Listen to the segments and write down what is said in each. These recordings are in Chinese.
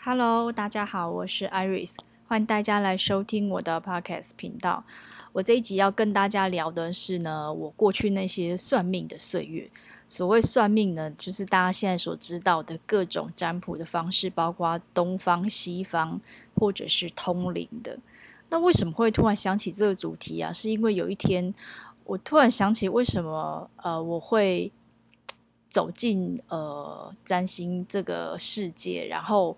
Hello，大家好，我是 Iris，欢迎大家来收听我的 Podcast 频道。我这一集要跟大家聊的是呢，我过去那些算命的岁月。所谓算命呢，就是大家现在所知道的各种占卜的方式，包括东方、西方，或者是通灵的。那为什么会突然想起这个主题啊？是因为有一天，我突然想起为什么呃我会走进呃占星这个世界，然后。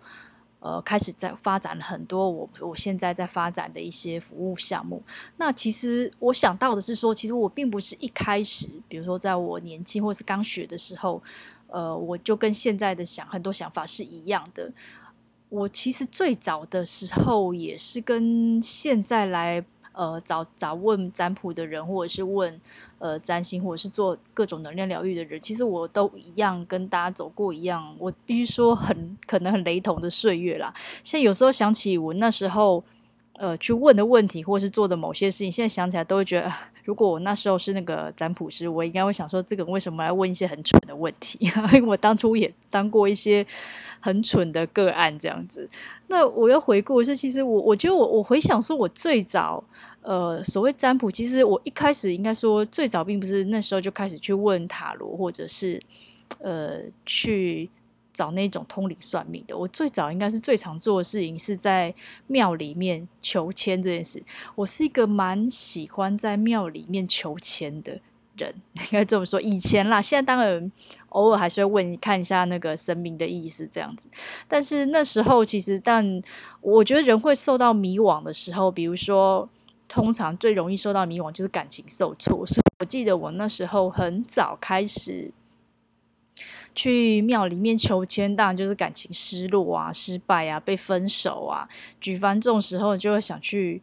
呃，开始在发展了很多我我现在在发展的一些服务项目。那其实我想到的是说，其实我并不是一开始，比如说在我年轻或是刚学的时候，呃，我就跟现在的想很多想法是一样的。我其实最早的时候也是跟现在来。呃，找找问占卜的人，或者是问呃占星，或者是做各种能量疗愈的人，其实我都一样，跟大家走过一样。我必须说很，可能很雷同的岁月啦。现在有时候想起我那时候，呃，去问的问题，或是做的某些事情，现在想起来都会觉得。如果我那时候是那个占卜师，我应该会想说，这个人为什么来问一些很蠢的问题？因为我当初也当过一些很蠢的个案，这样子。那我要回顾是，其实我我觉得我我回想说，我最早呃所谓占卜，其实我一开始应该说最早并不是那时候就开始去问塔罗，或者是呃去。找那种通灵算命的，我最早应该是最常做的事情是在庙里面求签这件事。我是一个蛮喜欢在庙里面求签的人，应该这么说。以前啦，现在当然偶尔还是会问看一下那个神明的意思这样子。但是那时候其实，但我觉得人会受到迷惘的时候，比如说通常最容易受到迷惘就是感情受挫。所以我记得我那时候很早开始。去庙里面求签，当然就是感情失落啊、失败啊、被分手啊。举凡这种时候，就会想去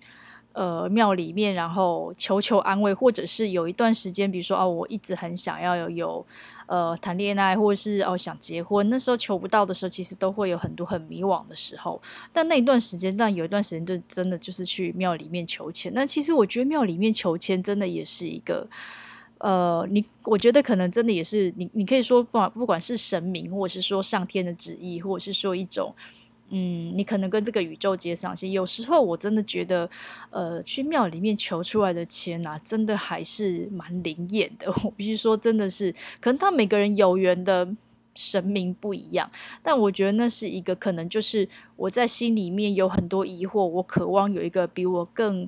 呃庙里面，然后求求安慰，或者是有一段时间，比如说哦，我一直很想要有有呃谈恋爱，或者是哦想结婚，那时候求不到的时候，其实都会有很多很迷惘的时候。但那一段时间，但有一段时间就真的就是去庙里面求签。那其实我觉得庙里面求签真的也是一个。呃，你我觉得可能真的也是你，你可以说不管不管是神明，或者是说上天的旨意，或者是说一种，嗯，你可能跟这个宇宙接上线。有时候我真的觉得，呃，去庙里面求出来的签啊，真的还是蛮灵验的。我必须说，真的是，可能他每个人有缘的神明不一样，但我觉得那是一个可能，就是我在心里面有很多疑惑，我渴望有一个比我更。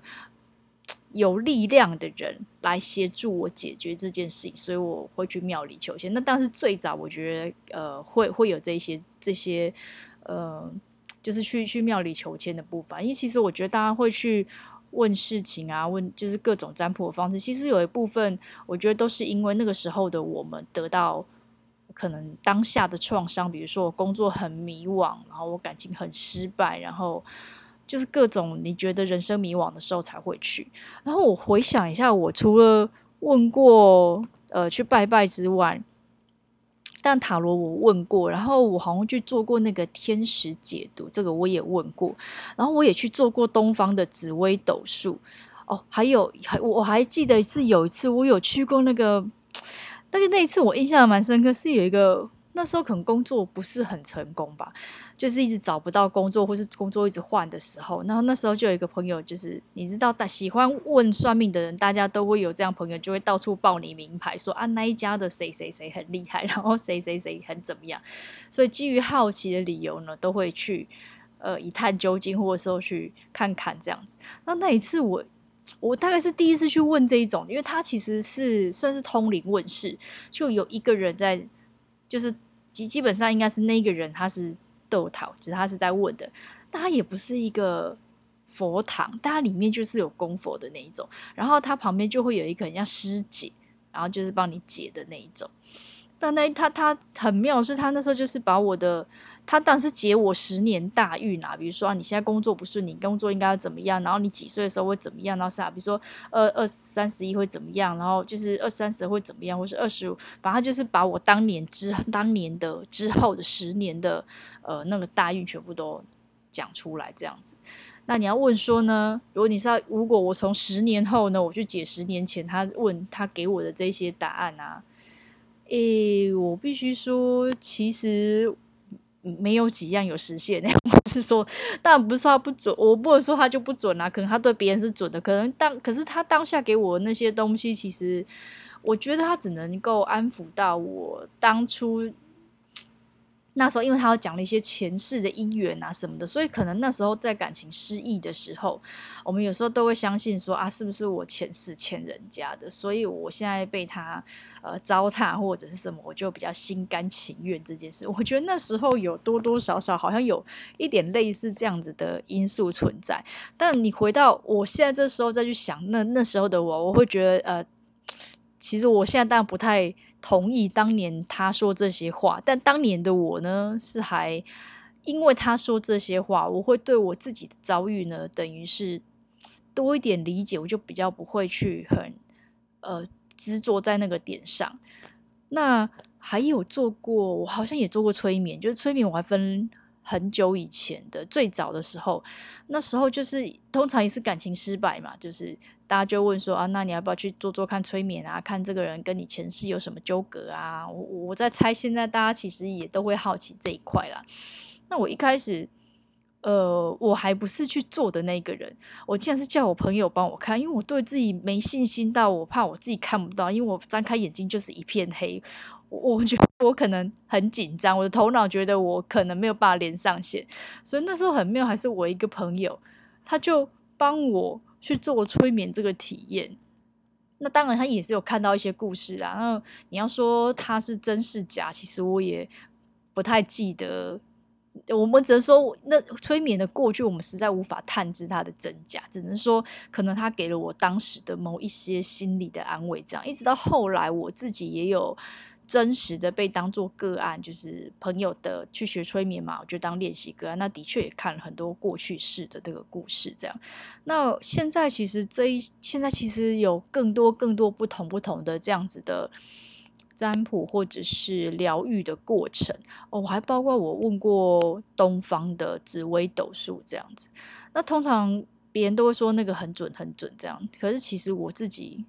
有力量的人来协助我解决这件事情，所以我会去庙里求签。那当时最早，我觉得呃会会有这些这些呃，就是去去庙里求签的部分。因为其实我觉得大家会去问事情啊，问就是各种占卜的方式。其实有一部分，我觉得都是因为那个时候的我们得到可能当下的创伤，比如说我工作很迷惘，然后我感情很失败，然后。就是各种你觉得人生迷惘的时候才会去。然后我回想一下，我除了问过呃去拜拜之外，但塔罗我问过，然后我好像去做过那个天使解读，这个我也问过。然后我也去做过东方的紫微斗数。哦，还有还我还记得是有一次我有去过那个那个那一次我印象蛮深刻，是有一个。那时候可能工作不是很成功吧，就是一直找不到工作，或是工作一直换的时候。然后那时候就有一个朋友，就是你知道，大喜欢问算命的人，大家都会有这样朋友，就会到处报你名牌，说啊那一家的谁谁谁很厉害，然后谁谁谁很怎么样。所以基于好奇的理由呢，都会去呃一探究竟，或者说去看看这样子。那那一次我我大概是第一次去问这一种，因为他其实是算是通灵问事，就有一个人在就是。基基本上应该是那个人，他是逗桃，就是他是在问的，但他也不是一个佛堂，但他里面就是有供佛的那一种，然后他旁边就会有一个很像师姐，然后就是帮你解的那一种。但那他他很妙，是他那时候就是把我的，他当时解我十年大运啊，比如说啊，你现在工作不顺，你工作应该要怎么样？然后你几岁的时候会怎么样？然后啥？比如说二二三十一会怎么样？然后就是二三十会怎么样？或是二十五，反正他就是把我当年之当年的之后的十年的呃那个大运全部都讲出来这样子。那你要问说呢？如果你是要，如果我从十年后呢，我去解十年前他问他给我的这些答案啊？诶，我必须说，其实，没有几样有实现。不是说，当然不是说他不准，我不能说他就不准啊。可能他对别人是准的，可能当可是他当下给我那些东西，其实我觉得他只能够安抚到我当初。那时候，因为他要讲了一些前世的姻缘啊什么的，所以可能那时候在感情失意的时候，我们有时候都会相信说啊，是不是我前世欠人家的，所以我现在被他呃糟蹋或者是什么，我就比较心甘情愿这件事。我觉得那时候有多多少少好像有一点类似这样子的因素存在。但你回到我现在这时候再去想，那那时候的我，我会觉得呃，其实我现在当然不太。同意当年他说这些话，但当年的我呢，是还因为他说这些话，我会对我自己的遭遇呢，等于是多一点理解，我就比较不会去很呃执着在那个点上。那还有做过，我好像也做过催眠，就是催眠我还分。很久以前的最早的时候，那时候就是通常也是感情失败嘛，就是大家就问说啊，那你要不要去做做看催眠啊？看这个人跟你前世有什么纠葛啊？我我在猜，现在大家其实也都会好奇这一块啦。那我一开始，呃，我还不是去做的那个人，我竟然是叫我朋友帮我看，因为我对自己没信心到我怕我自己看不到，因为我张开眼睛就是一片黑。我觉得我可能很紧张，我的头脑觉得我可能没有办法连上线，所以那时候很妙，还是我一个朋友，他就帮我去做催眠这个体验。那当然，他也是有看到一些故事啊。那你要说他是真是假，其实我也不太记得。我们只能说，那催眠的过去，我们实在无法探知它的真假，只能说可能他给了我当时的某一些心理的安慰。这样，一直到后来，我自己也有。真实的被当做个案，就是朋友的去学催眠嘛，我就当练习个案。那的确也看了很多过去式的这个故事，这样。那现在其实这一现在其实有更多更多不同不同的这样子的占卜或者是疗愈的过程哦，还包括我问过东方的紫微斗数这样子。那通常别人都会说那个很准很准这样，可是其实我自己。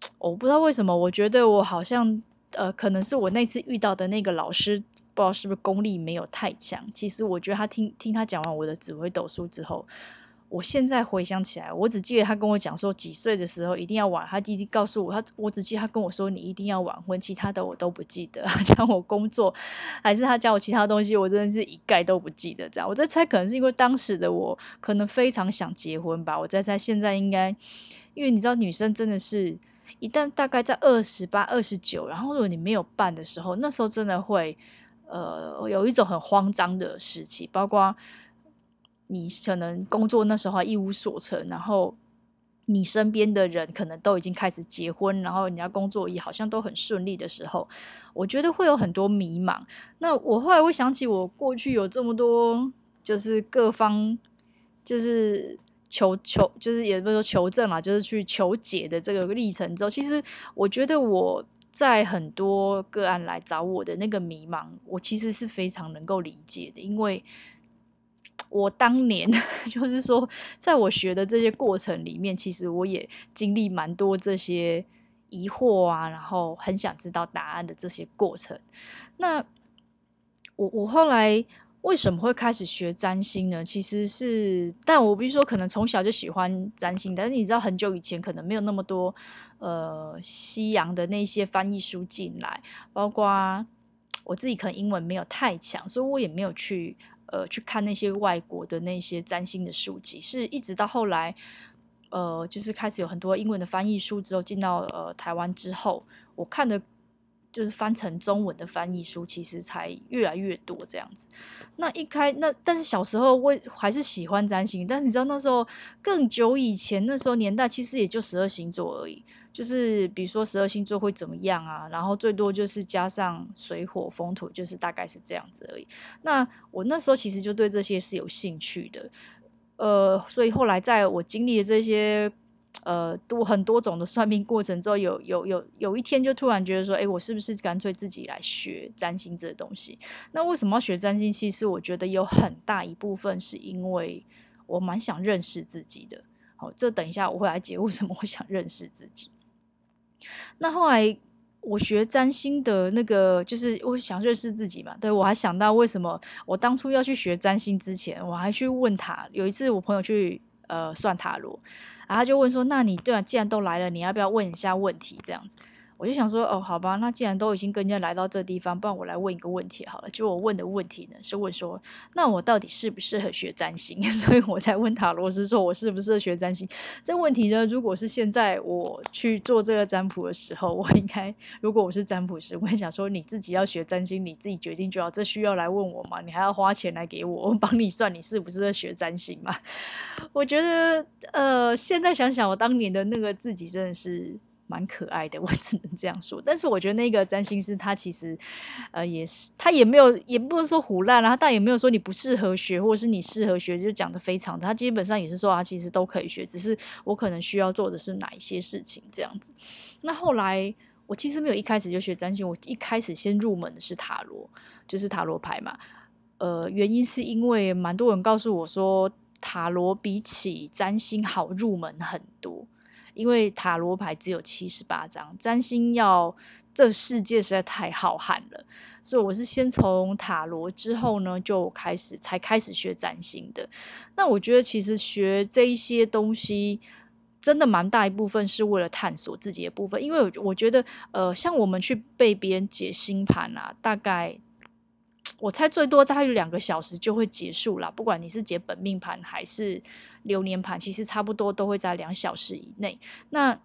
我不知道为什么，我觉得我好像呃，可能是我那次遇到的那个老师，不知道是不是功力没有太强。其实我觉得他听听他讲完我的紫微斗数之后，我现在回想起来，我只记得他跟我讲说几岁的时候一定要晚，他一直告诉我他，我只记得他跟我说你一定要晚婚，其他的我都不记得。他讲我工作还是他教我其他东西，我真的是一概都不记得。这样，我在猜，可能是因为当时的我可能非常想结婚吧。我在猜，现在应该，因为你知道女生真的是。一旦大概在二十八、二十九，然后如果你没有办的时候，那时候真的会呃有一种很慌张的时期，包括你可能工作那时候一无所成，然后你身边的人可能都已经开始结婚，然后人家工作也好像都很顺利的时候，我觉得会有很多迷茫。那我后来会想起，我过去有这么多，就是各方，就是。求求就是也不是说求证嘛，就是去求解的这个历程之后，其实我觉得我在很多个案来找我的那个迷茫，我其实是非常能够理解的，因为我当年 就是说，在我学的这些过程里面，其实我也经历蛮多这些疑惑啊，然后很想知道答案的这些过程。那我我后来。为什么会开始学占星呢？其实是，但我比如说，可能从小就喜欢占星，但是你知道，很久以前可能没有那么多呃西洋的那些翻译书进来，包括我自己可能英文没有太强，所以我也没有去呃去看那些外国的那些占星的书籍，是一直到后来呃就是开始有很多英文的翻译书之后，进到呃台湾之后，我看的。就是翻成中文的翻译书，其实才越来越多这样子。那一开那，但是小时候我还是喜欢占星，但是你知道那时候更久以前，那时候年代其实也就十二星座而已。就是比如说十二星座会怎么样啊，然后最多就是加上水火风土，就是大概是这样子而已。那我那时候其实就对这些是有兴趣的，呃，所以后来在我经历了这些。呃，多很多种的算命过程之后，有有有有一天就突然觉得说，哎，我是不是干脆自己来学占星这东西？那为什么要学占星？其实我觉得有很大一部分是因为我蛮想认识自己的。好，这等一下我会来解为什么我想认识自己。那后来。我学占星的那个，就是我想认识自己嘛。对，我还想到为什么我当初要去学占星之前，我还去问他。有一次我朋友去呃算塔罗，然后他就问说：“那你对啊，既然都来了，你要不要问一下问题？”这样子。我就想说，哦，好吧，那既然都已经跟人家来到这地方，不然我来问一个问题好了。就我问的问题呢，是问说，那我到底适不适合学占星？所以我才问塔罗师说，我适不适合学占星？这问题呢，如果是现在我去做这个占卜的时候，我应该，如果我是占卜师，我会想说，你自己要学占星，你自己决定就好。这需要来问我吗？你还要花钱来给我，我帮你算，你适不适合学占星吗？我觉得，呃，现在想想，我当年的那个自己真的是。蛮可爱的，我只能这样说。但是我觉得那个占星师他其实，呃，也是他也没有，也不是说胡烂了，他也没有说你不适合学，或者是你适合学，就讲得非常。他基本上也是说他其实都可以学，只是我可能需要做的是哪一些事情这样子。那后来我其实没有一开始就学占星，我一开始先入门的是塔罗，就是塔罗牌嘛。呃，原因是因为蛮多人告诉我说，塔罗比起占星好入门很多。因为塔罗牌只有七十八张，占星要这世界实在太浩瀚了，所以我是先从塔罗之后呢，就开始才开始学占星的。那我觉得其实学这一些东西，真的蛮大一部分是为了探索自己的部分，因为我觉得，呃，像我们去被别人解星盘啊，大概。我猜最多大概两个小时就会结束了，不管你是解本命盘还是流年盘，其实差不多都会在两小时以内。那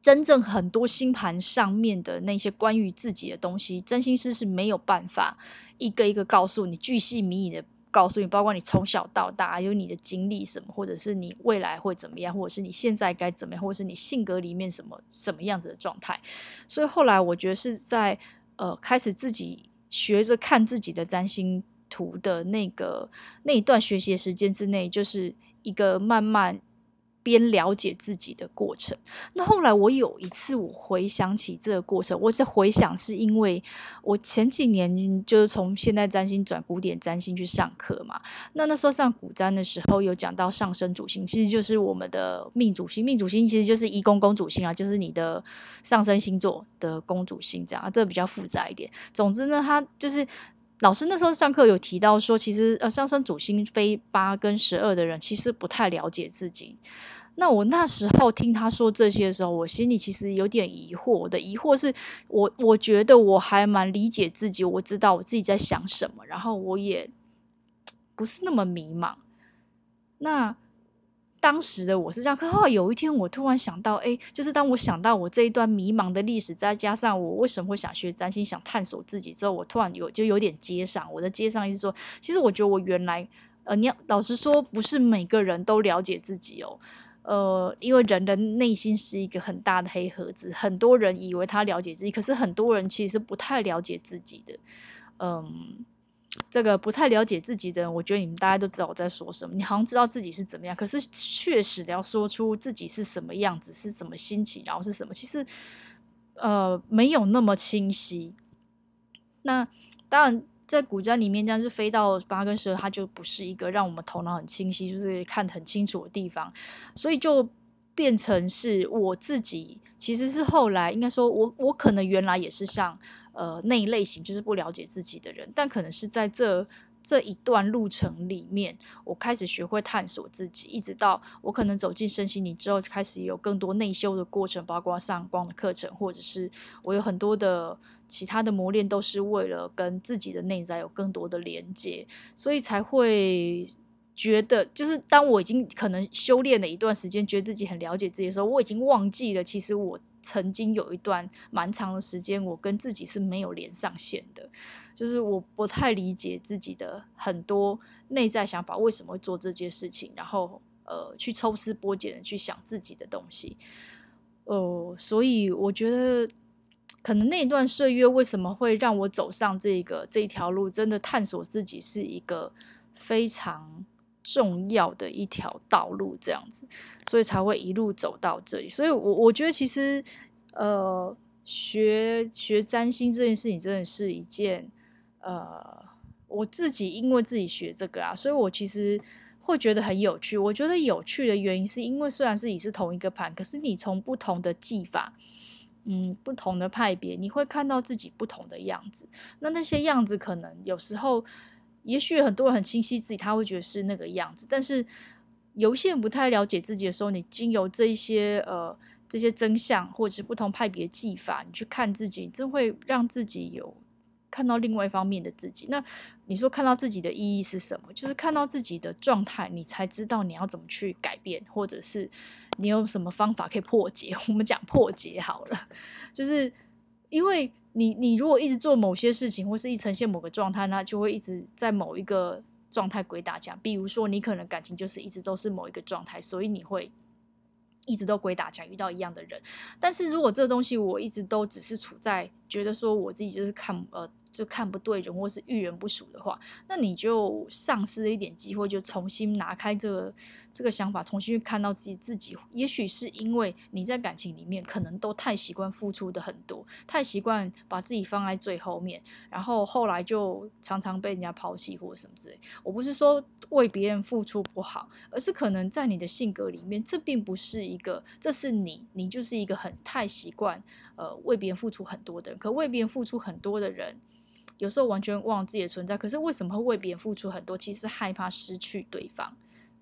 真正很多星盘上面的那些关于自己的东西，占星师是没有办法一个一个告诉你，巨细靡遗的告诉你，包括你从小到大有你的经历什么，或者是你未来会怎么样，或者是你现在该怎么样，或者是你性格里面什么什么样子的状态。所以后来我觉得是在呃开始自己。学着看自己的占星图的那个那一段学习的时间之内，就是一个慢慢边了解自己的过程。那后来我有一次，我回想起这个过程，我在回想是因为我前几年就是从现代占星转古典占星去上课嘛。那那时候上古占的时候，有讲到上升主星，其实就是我们的命主星。命主星其实就是一宫公主星啊，就是你的上升星座的公主星，这样这比较复杂一点。总之呢，他就是老师那时候上课有提到说，其实呃上升主星飞八跟十二的人，其实不太了解自己。那我那时候听他说这些的时候，我心里其实有点疑惑。我的疑惑是我我觉得我还蛮理解自己，我知道我自己在想什么，然后我也不是那么迷茫。那当时的我是这样，可后来有一天我突然想到，哎，就是当我想到我这一段迷茫的历史，再加上我为什么会想学占星、想探索自己之后，我突然有就有点接上。我的接上意思说，其实我觉得我原来呃，你要老实说，不是每个人都了解自己哦。呃，因为人的内心是一个很大的黑盒子，很多人以为他了解自己，可是很多人其实不太了解自己的。嗯，这个不太了解自己的人，我觉得你们大家都知道我在说什么。你好像知道自己是怎么样，可是确实要说出自己是什么样子，是什么心情，然后是什么，其实呃没有那么清晰。那当然。在古家里面，这样是飞到八跟十，它就不是一个让我们头脑很清晰，就是看得很清楚的地方，所以就变成是我自己。其实是后来应该说，我我可能原来也是像呃那一类型，就是不了解自己的人，但可能是在这这一段路程里面，我开始学会探索自己，一直到我可能走进身心灵之后，开始有更多内修的过程，包括上光的课程，或者是我有很多的。其他的磨练都是为了跟自己的内在有更多的连接，所以才会觉得，就是当我已经可能修炼了一段时间，觉得自己很了解自己的时候，我已经忘记了，其实我曾经有一段蛮长的时间，我跟自己是没有连上线的，就是我不太理解自己的很多内在想法，为什么会做这件事情，然后呃，去抽丝剥茧的去想自己的东西，哦、呃，所以我觉得。可能那段岁月为什么会让我走上这个这条路？真的探索自己是一个非常重要的一条道路，这样子，所以才会一路走到这里。所以我，我觉得其实，呃，学学占星这件事情真的是一件，呃，我自己因为自己学这个啊，所以我其实会觉得很有趣。我觉得有趣的原因是因为虽然是你是同一个盘，可是你从不同的技法。嗯不同的派别，你会看到自己不同的样子。那那些样子可能有时候，也许很多人很清晰自己，他会觉得是那个样子。但是有些人不太了解自己的时候，你经由这一些呃这些真相，或者是不同派别的技法，你去看自己，真会让自己有。看到另外一方面的自己，那你说看到自己的意义是什么？就是看到自己的状态，你才知道你要怎么去改变，或者是你有什么方法可以破解。我们讲破解好了，就是因为你你如果一直做某些事情，或是一呈现某个状态，那就会一直在某一个状态鬼打墙。比如说，你可能感情就是一直都是某一个状态，所以你会。一直都鬼打墙，遇到一样的人。但是如果这东西我一直都只是处在觉得说我自己就是看呃。就看不对人，或是遇人不淑的话，那你就丧失了一点机会，就重新拿开这个这个想法，重新去看到自己自己。也许是因为你在感情里面可能都太习惯付出的很多，太习惯把自己放在最后面，然后后来就常常被人家抛弃或者什么之类。我不是说为别人付出不好，而是可能在你的性格里面，这并不是一个，这是你，你就是一个很太习惯呃为别人付出很多的人，可为别人付出很多的人。有时候完全忘了自己的存在，可是为什么会为别人付出很多？其实害怕失去对方，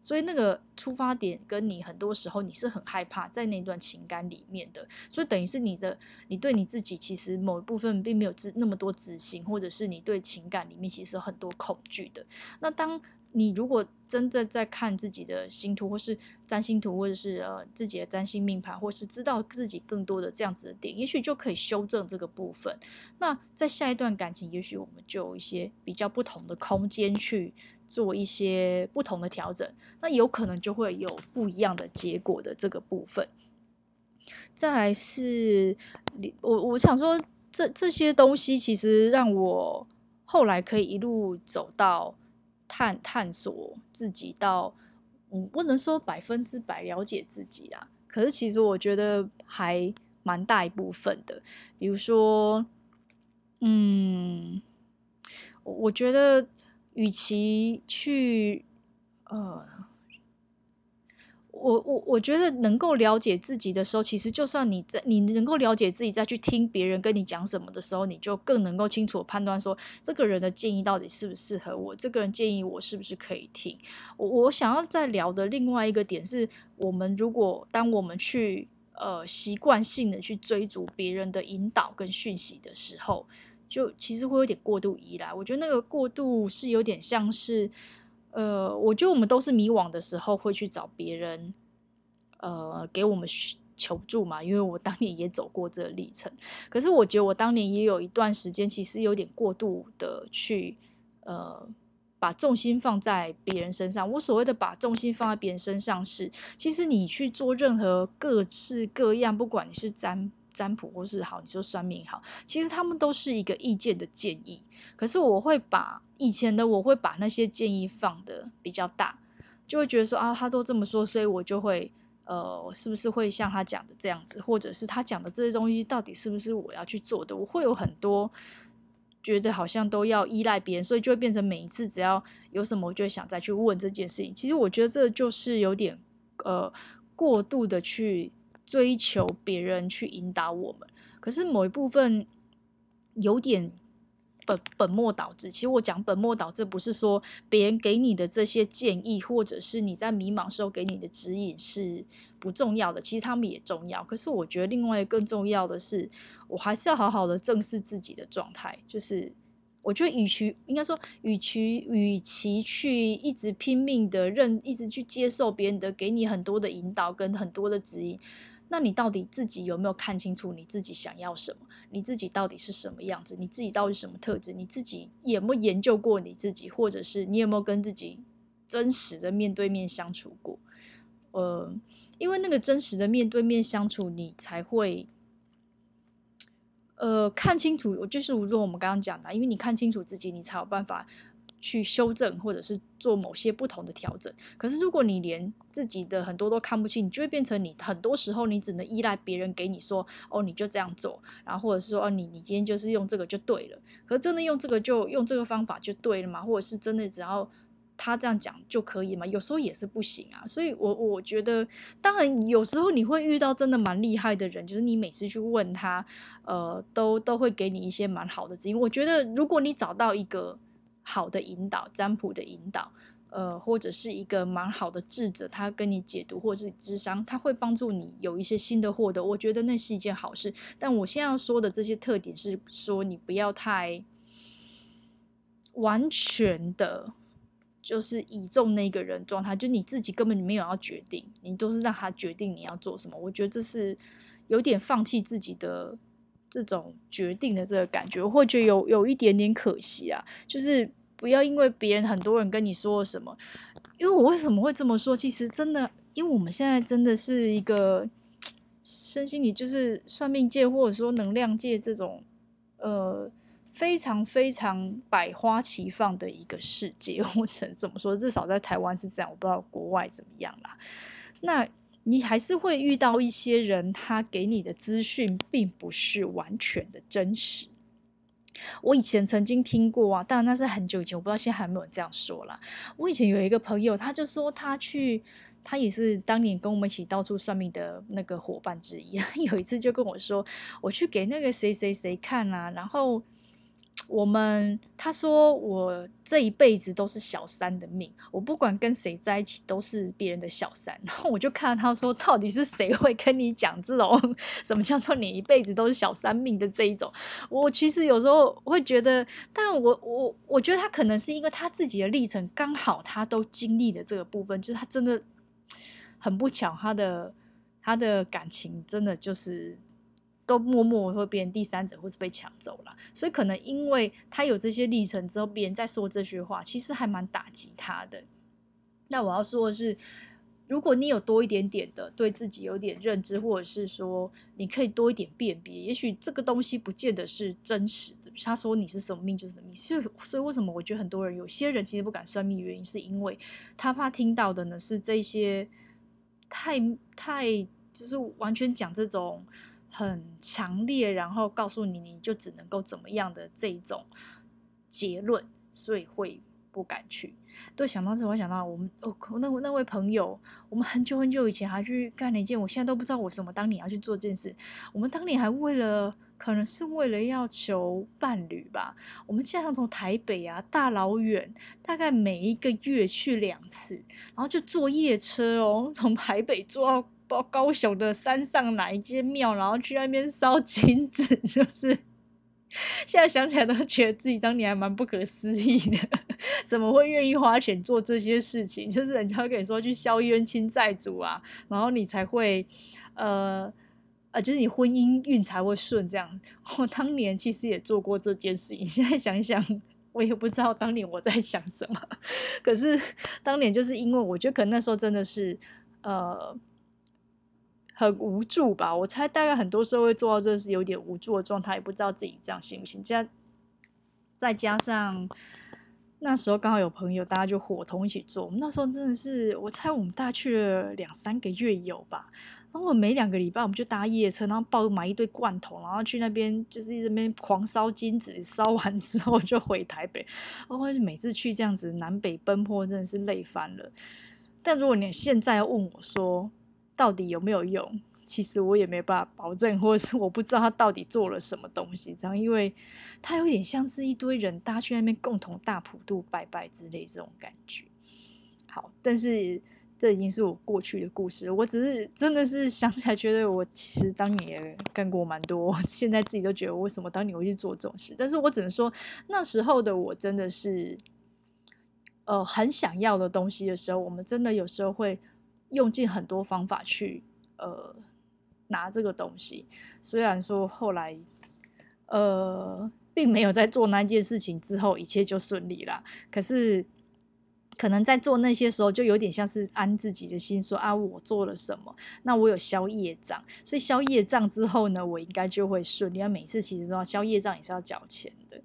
所以那个出发点跟你很多时候你是很害怕在那段情感里面的，所以等于是你的你对你自己其实某一部分并没有那么多自信，或者是你对情感里面其实有很多恐惧的。那当你如果真正在看自己的星图，或是占星图，或者是呃自己的占星命盘，或是知道自己更多的这样子的点，也许就可以修正这个部分。那在下一段感情，也许我们就有一些比较不同的空间去做一些不同的调整，那有可能就会有不一样的结果的这个部分。再来是，我我想说，这这些东西其实让我后来可以一路走到。探探索自己到，嗯，不能说百分之百了解自己啦。可是其实我觉得还蛮大一部分的。比如说，嗯，我觉得与其去，呃。我我我觉得能够了解自己的时候，其实就算你在你能够了解自己，再去听别人跟你讲什么的时候，你就更能够清楚判断说，这个人的建议到底适不适合我，这个人建议我是不是可以听。我我想要再聊的另外一个点是，我们如果当我们去呃习惯性的去追逐别人的引导跟讯息的时候，就其实会有点过度依赖。我觉得那个过度是有点像是。呃，我觉得我们都是迷惘的时候会去找别人，呃，给我们求助嘛。因为我当年也走过这个历程，可是我觉得我当年也有一段时间，其实有点过度的去，呃，把重心放在别人身上。我所谓的把重心放在别人身上是，其实你去做任何各式各样，不管你是占。占卜或是好，你说算命好，其实他们都是一个意见的建议。可是我会把以前的我会把那些建议放得比较大，就会觉得说啊，他都这么说，所以我就会呃，是不是会像他讲的这样子，或者是他讲的这些东西到底是不是我要去做的？我会有很多觉得好像都要依赖别人，所以就会变成每一次只要有什么，我就会想再去问这件事情。其实我觉得这就是有点呃过度的去。追求别人去引导我们，可是某一部分有点本本末倒置。其实我讲本末倒置，不是说别人给你的这些建议，或者是你在迷茫时候给你的指引是不重要的。其实他们也重要。可是我觉得另外更重要的是，我还是要好好的正视自己的状态。就是我觉得与其应该说，与其与其去一直拼命的认，一直去接受别人的给你很多的引导跟很多的指引。那你到底自己有没有看清楚你自己想要什么？你自己到底是什么样子？你自己到底是什么特质？你自己有没有研究过你自己？或者是你有没有跟自己真实的面对面相处过？呃，因为那个真实的面对面相处，你才会呃看清楚。就是如果我们刚刚讲的，因为你看清楚自己，你才有办法。去修正，或者是做某些不同的调整。可是，如果你连自己的很多都看不清，你就会变成你很多时候你只能依赖别人给你说：“哦，你就这样做。”然后或者是说：“哦，你你今天就是用这个就对了。”可是真的用这个就用这个方法就对了吗？或者是真的只要他这样讲就可以吗？有时候也是不行啊。所以我，我我觉得，当然有时候你会遇到真的蛮厉害的人，就是你每次去问他，呃，都都会给你一些蛮好的指引。我觉得，如果你找到一个好的引导，占卜的引导。呃，或者是一个蛮好的智者，他跟你解读，或者是智商，他会帮助你有一些新的获得。我觉得那是一件好事。但我现在要说的这些特点是说，你不要太完全的，就是倚重那个人状态，就你自己根本没有要决定，你都是让他决定你要做什么。我觉得这是有点放弃自己的这种决定的这个感觉，我会觉得有有一点点可惜啊，就是。不要因为别人很多人跟你说了什么，因为我为什么会这么说？其实真的，因为我们现在真的是一个身心灵，就是算命界或者说能量界这种呃非常非常百花齐放的一个世界。我只能这么说，至少在台湾是这样，我不知道国外怎么样啦。那你还是会遇到一些人，他给你的资讯并不是完全的真实。我以前曾经听过啊，当然那是很久以前，我不知道现在还有没有人这样说啦。我以前有一个朋友，他就说他去，他也是当年跟我们一起到处算命的那个伙伴之一。有一次就跟我说，我去给那个谁谁谁看啊，然后。我们他说我这一辈子都是小三的命，我不管跟谁在一起都是别人的小三。然后我就看他说，到底是谁会跟你讲这种什么叫做你一辈子都是小三命的这一种？我其实有时候会觉得，但我我我觉得他可能是因为他自己的历程刚好他都经历了这个部分，就是他真的很不巧，他的他的感情真的就是。都默默会变第三者，或是被抢走了，所以可能因为他有这些历程之后，别人在说这句话，其实还蛮打击他的。那我要说的是，如果你有多一点点的对自己有点认知，或者是说你可以多一点辨别，也许这个东西不见得是真实的。他说你是什么命就是什么命，所以所以为什么我觉得很多人有些人其实不敢算命，原因是因为他怕听到的呢是这些太太就是完全讲这种。很强烈，然后告诉你，你就只能够怎么样的这种结论，所以会不敢去。对，想到这，我想到我们哦，那那位朋友，我们很久很久以前还去干了一件，我现在都不知道我什么当年要去做这件事。我们当年还为了，可能是为了要求伴侣吧，我们经常从台北啊大老远，大概每一个月去两次，然后就坐夜车哦，从台北坐到。到高雄的山上哪一间庙，然后去那边烧金子，就是现在想起来都觉得自己当年还蛮不可思议的，怎么会愿意花钱做这些事情？就是人家会跟你说去消冤亲债主啊，然后你才会呃呃，就是你婚姻运才会顺这样。我当年其实也做过这件事情，现在想想我也不知道当年我在想什么。可是当年就是因为我觉得可能那时候真的是呃。很无助吧？我猜大概很多时候会做到这是有点无助的状态，也不知道自己这样行不行。加再加上那时候刚好有朋友，大家就伙同一起做。我们那时候真的是，我猜我们大概去了两三个月有吧。然后每两个礼拜我们就搭夜车，然后抱买一堆罐头，然后去那边就是那边狂烧金子，烧完之后就回台北。然后每次去这样子南北奔波，真的是累翻了。但如果你现在要问我说，到底有没有用？其实我也没办法保证，或者是我不知道他到底做了什么东西。这样，因为他有点像是一堆人大家去那边共同大普渡拜拜之类这种感觉。好，但是这已经是我过去的故事。我只是真的是想起来，觉得我其实当年也干过蛮多。现在自己都觉得，为什么当年会去做这种事？但是我只能说，那时候的我真的是，呃，很想要的东西的时候，我们真的有时候会。用尽很多方法去呃拿这个东西，虽然说后来呃并没有在做那件事情之后一切就顺利了，可是可能在做那些时候就有点像是安自己的心说，啊我做了什么，那我有消业障，所以消业障之后呢，我应该就会顺利。每次其实都要消业障也是要缴钱的。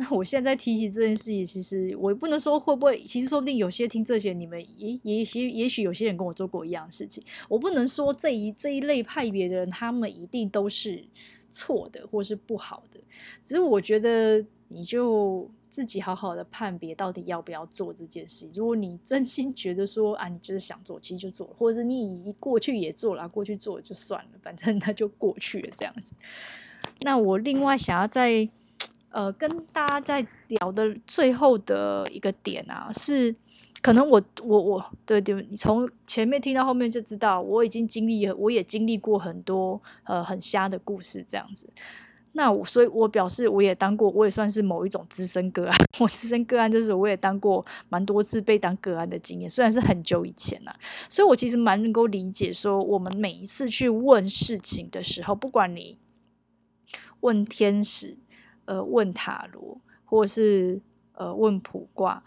那我现在提起这件事情，其实我也不能说会不会，其实说不定有些听这些，你们也也许也许有些人跟我做过一样的事情。我不能说这一这一类派别的人，他们一定都是错的或是不好的。只是我觉得，你就自己好好的判别到底要不要做这件事。如果你真心觉得说啊，你就是想做，其实就做了；或者是你已过去也做了，过去做了就算了，反正它就过去了这样子。那我另外想要再呃跟大家在聊的最后的一个点啊，是可能我我我对对，你从前面听到后面就知道，我已经经历，我也经历过很多呃很瞎的故事这样子。那我，所以我表示，我也当过，我也算是某一种资深个案。我资深个案就是，我也当过蛮多次被当个案的经验，虽然是很久以前了。所以我其实蛮能够理解，说我们每一次去问事情的时候，不管你问天使、呃，问塔罗，或是呃问卜卦、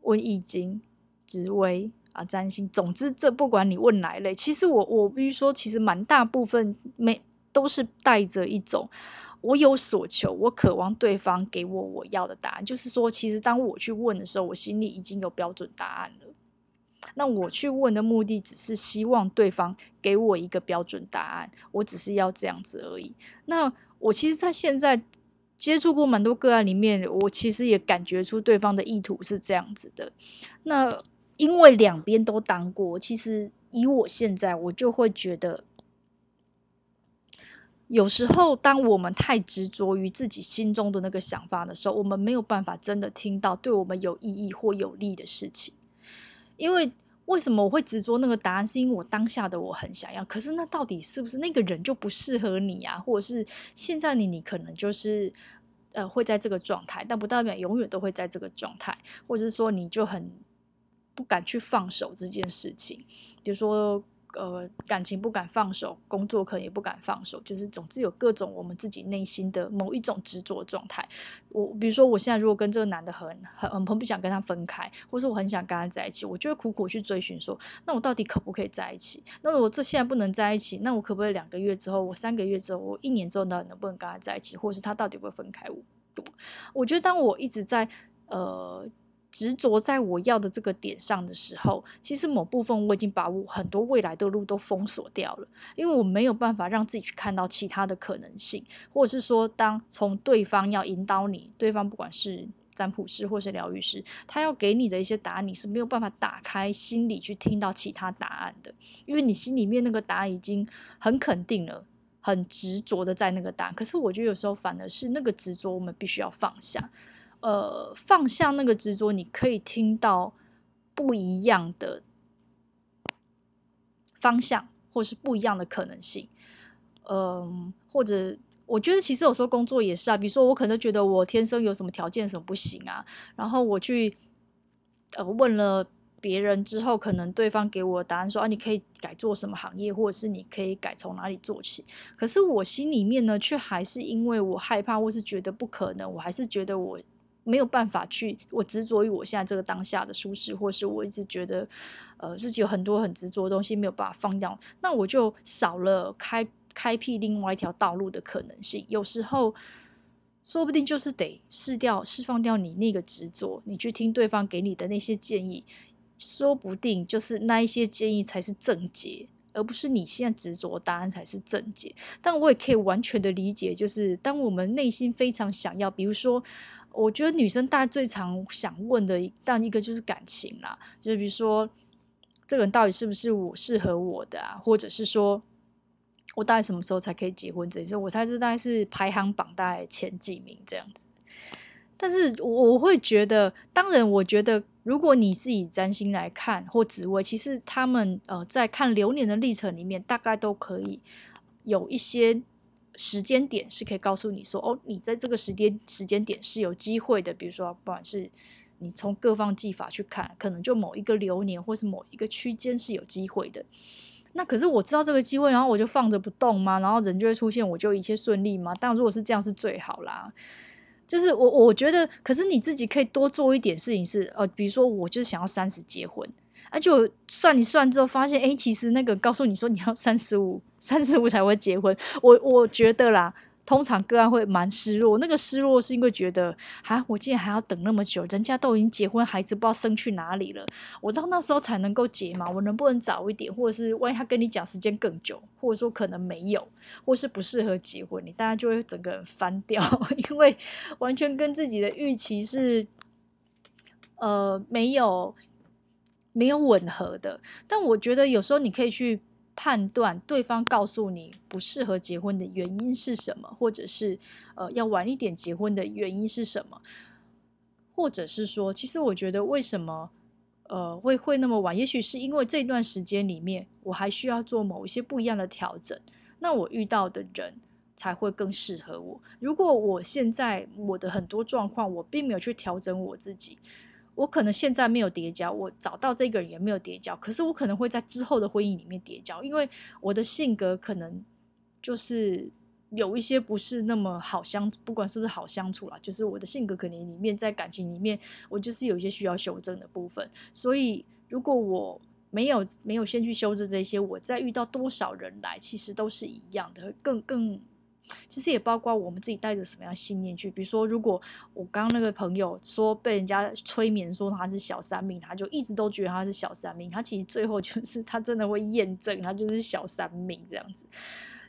问易经、紫微啊、占星，总之这不管你问哪一类，其实我我必须说，其实蛮大部分没都是带着一种。我有所求，我渴望对方给我我要的答案。就是说，其实当我去问的时候，我心里已经有标准答案了。那我去问的目的，只是希望对方给我一个标准答案。我只是要这样子而已。那我其实，在现在接触过蛮多个案里面，我其实也感觉出对方的意图是这样子的。那因为两边都当过，其实以我现在，我就会觉得。有时候，当我们太执着于自己心中的那个想法的时候，我们没有办法真的听到对我们有意义或有利的事情。因为为什么我会执着那个答案？是因为我当下的我很想要，可是那到底是不是那个人就不适合你啊？或者是现在你你可能就是呃会在这个状态，但不代表永远都会在这个状态，或者是说你就很不敢去放手这件事情，比如说。呃，感情不敢放手，工作可能也不敢放手，就是总之有各种我们自己内心的某一种执着状态。我比如说，我现在如果跟这个男的很很很不想跟他分开，或是我很想跟他在一起，我就会苦苦去追寻说，那我到底可不可以在一起？那我这现在不能在一起，那我可不可以两个月之后，我三个月之后，我一年之后，到底能不能跟他在一起？或者是他到底会不会分开我？我觉得当我一直在呃。执着在我要的这个点上的时候，其实某部分我已经把我很多未来的路都封锁掉了，因为我没有办法让自己去看到其他的可能性，或者是说，当从对方要引导你，对方不管是占卜师或是疗愈师，他要给你的一些答案，你是没有办法打开心里去听到其他答案的，因为你心里面那个答案已经很肯定了，很执着的在那个答案。可是我觉得有时候反而是那个执着，我们必须要放下。呃，放下那个执着，你可以听到不一样的方向，或是不一样的可能性。嗯、或者我觉得其实有时候工作也是啊，比如说我可能觉得我天生有什么条件什么不行啊，然后我去呃问了别人之后，可能对方给我的答案说啊，你可以改做什么行业，或者是你可以改从哪里做起。可是我心里面呢，却还是因为我害怕，或是觉得不可能，我还是觉得我。没有办法去，我执着于我现在这个当下的舒适，或是我一直觉得，呃，自己有很多很执着的东西没有办法放掉，那我就少了开开辟另外一条道路的可能性。有时候，说不定就是得释掉、释放掉你那个执着，你去听对方给你的那些建议，说不定就是那一些建议才是正解，而不是你现在执着答案才是正解。但我也可以完全的理解，就是当我们内心非常想要，比如说。我觉得女生大家最常想问的，但一个就是感情啦，就是比如说，这个人到底是不是我适合我的啊？或者是说，我大概什么时候才可以结婚？这些我猜这大概是排行榜大概前几名这样子。但是我会觉得，当然，我觉得如果你是以占星来看或紫微，其实他们呃在看流年的历程里面，大概都可以有一些。时间点是可以告诉你说，哦，你在这个时间时间点是有机会的。比如说，不管是你从各方技法去看，可能就某一个流年或是某一个区间是有机会的。那可是我知道这个机会，然后我就放着不动吗？然后人就会出现，我就一切顺利吗？但，如果是这样是最好啦。就是我我觉得，可是你自己可以多做一点事情是，呃，比如说我就是想要三十结婚。而且算一算之后，发现，哎，其实那个告诉你说你要三十五，三十五才会结婚。我我觉得啦，通常个案会蛮失落，那个失落是因为觉得，啊，我竟然还要等那么久，人家都已经结婚，孩子不知道生去哪里了，我到那时候才能够结嘛，我能不能早一点，或者是万一他跟你讲时间更久，或者说可能没有，或是不适合结婚，你大家就会整个人翻掉，因为完全跟自己的预期是，呃，没有没有吻合的。但我觉得有时候你可以去。判断对方告诉你不适合结婚的原因是什么，或者是呃要晚一点结婚的原因是什么，或者是说，其实我觉得为什么呃会会那么晚，也许是因为这段时间里面我还需要做某一些不一样的调整，那我遇到的人才会更适合我。如果我现在我的很多状况我并没有去调整我自己。我可能现在没有叠加，我找到这个人也没有叠加，可是我可能会在之后的婚姻里面叠加，因为我的性格可能就是有一些不是那么好相，不管是不是好相处啦，就是我的性格可能里面在感情里面，我就是有一些需要修正的部分，所以如果我没有没有先去修正这些，我再遇到多少人来，其实都是一样的，更更。其实也包括我们自己带着什么样信念去，比如说，如果我刚刚那个朋友说被人家催眠说他是小三命，他就一直都觉得他是小三命，他其实最后就是他真的会验证他就是小三命这样子。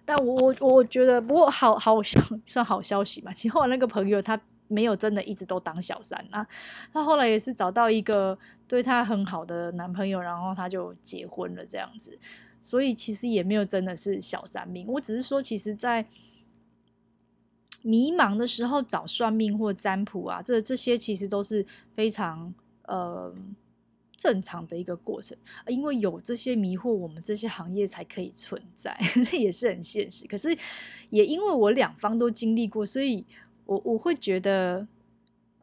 但我我我觉得，不过好好像 算好消息嘛。其实我那个朋友他没有真的一直都当小三啊，他后来也是找到一个对他很好的男朋友，然后他就结婚了这样子。所以其实也没有真的是小三命，我只是说，其实，在迷茫的时候找算命或占卜啊，这这些其实都是非常呃正常的一个过程，因为有这些迷惑，我们这些行业才可以存在，这也是很现实。可是也因为我两方都经历过，所以我我会觉得，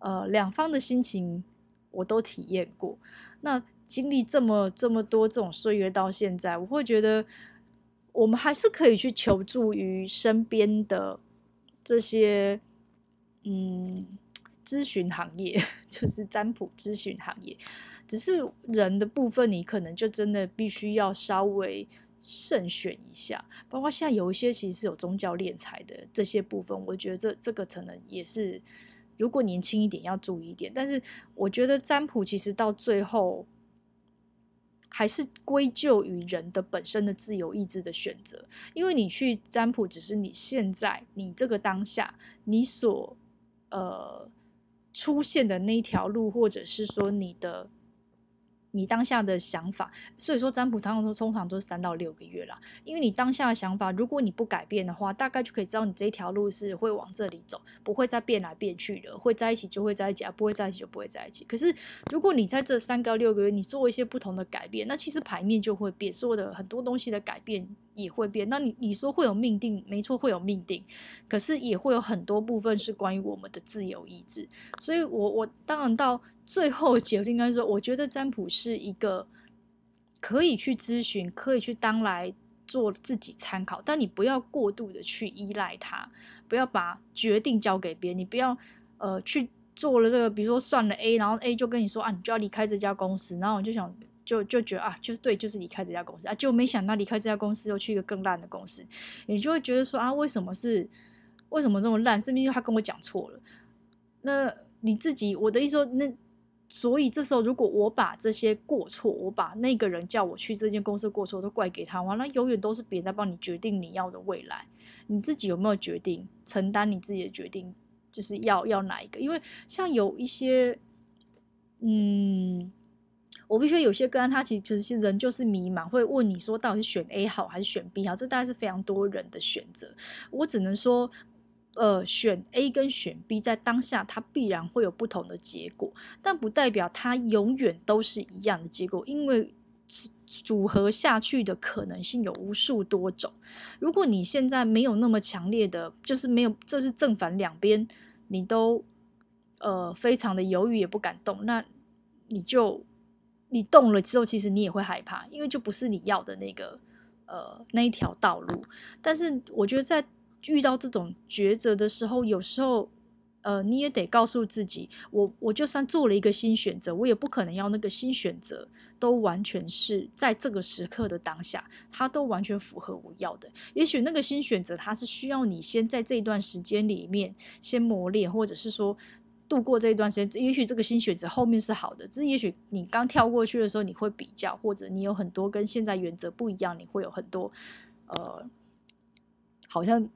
呃，两方的心情我都体验过。那经历这么这么多这种岁月到现在，我会觉得我们还是可以去求助于身边的。这些嗯，咨询行业 就是占卜咨询行业，只是人的部分，你可能就真的必须要稍微慎选一下。包括现在有一些其实是有宗教敛财的这些部分，我觉得这这个可能也是，如果年轻一点要注意一点。但是我觉得占卜其实到最后。还是归咎于人的本身的自由意志的选择，因为你去占卜，只是你现在你这个当下你所呃出现的那一条路，或者是说你的。你当下的想法，所以说占卜通常通常都是三到六个月啦。因为你当下的想法，如果你不改变的话，大概就可以知道你这一条路是会往这里走，不会再变来变去的。会在一起就会在一起，啊不会在一起就不会在一起。可是如果你在这三到六个月，你做一些不同的改变，那其实牌面就会变，所有的很多东西的改变也会变。那你你说会有命定，没错，会有命定，可是也会有很多部分是关于我们的自由意志。所以我我当然到。最后结论应该说，我觉得占卜是一个可以去咨询、可以去当来做自己参考，但你不要过度的去依赖它，不要把决定交给别人，你不要呃去做了这个，比如说算了 A，然后 A 就跟你说啊，你就要离开这家公司，然后我就想就就觉得啊，就是对，就是离开这家公司啊，就没想到离开这家公司又去一个更烂的公司，你就会觉得说啊，为什么是为什么这么烂？是不是他跟我讲错了？那你自己，我的意思说那。所以这时候，如果我把这些过错，我把那个人叫我去这间公司过错都怪给他，完了永远都是别人在帮你决定你要的未来。你自己有没有决定承担你自己的决定，就是要要哪一个？因为像有一些，嗯，我必须有些个案，他其实其实人就是迷茫，会问你说到底是选 A 好还是选 B 好？这大概是非常多人的选择。我只能说。呃，选 A 跟选 B 在当下，它必然会有不同的结果，但不代表它永远都是一样的结果，因为组合下去的可能性有无数多种。如果你现在没有那么强烈的，就是没有，这是正反两边，你都呃非常的犹豫也不敢动，那你就你动了之后，其实你也会害怕，因为就不是你要的那个呃那一条道路。但是我觉得在遇到这种抉择的时候，有时候呃，你也得告诉自己，我我就算做了一个新选择，我也不可能要那个新选择都完全是在这个时刻的当下，它都完全符合我要的。也许那个新选择，它是需要你先在这一段时间里面先磨练，或者是说度过这一段时间。也许这个新选择后面是好的，只是也许你刚跳过去的时候，你会比较，或者你有很多跟现在原则不一样，你会有很多呃，好像。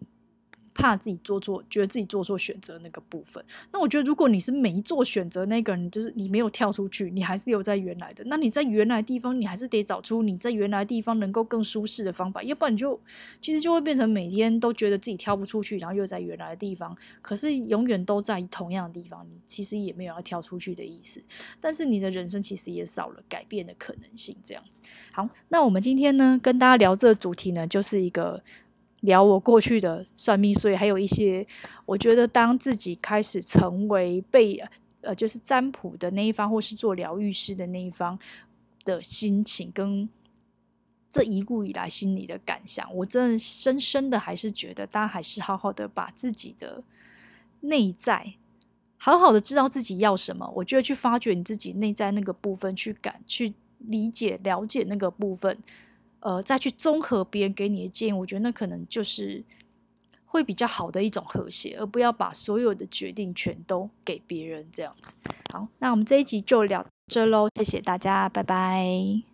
怕自己做错，觉得自己做错选择那个部分。那我觉得，如果你是没做选择那个人，就是你没有跳出去，你还是留在原来的。那你在原来地方，你还是得找出你在原来地方能够更舒适的方法，要不然你就其实就会变成每天都觉得自己跳不出去，然后又在原来的地方，可是永远都在同样的地方，你其实也没有要跳出去的意思。但是你的人生其实也少了改变的可能性，这样子。好，那我们今天呢，跟大家聊这个主题呢，就是一个。聊我过去的算命，所以还有一些，我觉得当自己开始成为被呃，就是占卜的那一方，或是做疗愈师的那一方的心情，跟这一路以来心里的感想，我真的深深的还是觉得，大家还是好好的把自己的内在，好好的知道自己要什么。我觉得去发掘你自己内在那个部分，去感，去理解、了解那个部分。呃，再去综合别人给你的建议，我觉得那可能就是会比较好的一种和谐，而不要把所有的决定全都给别人这样子。好，那我们这一集就聊这喽，谢谢大家，拜拜。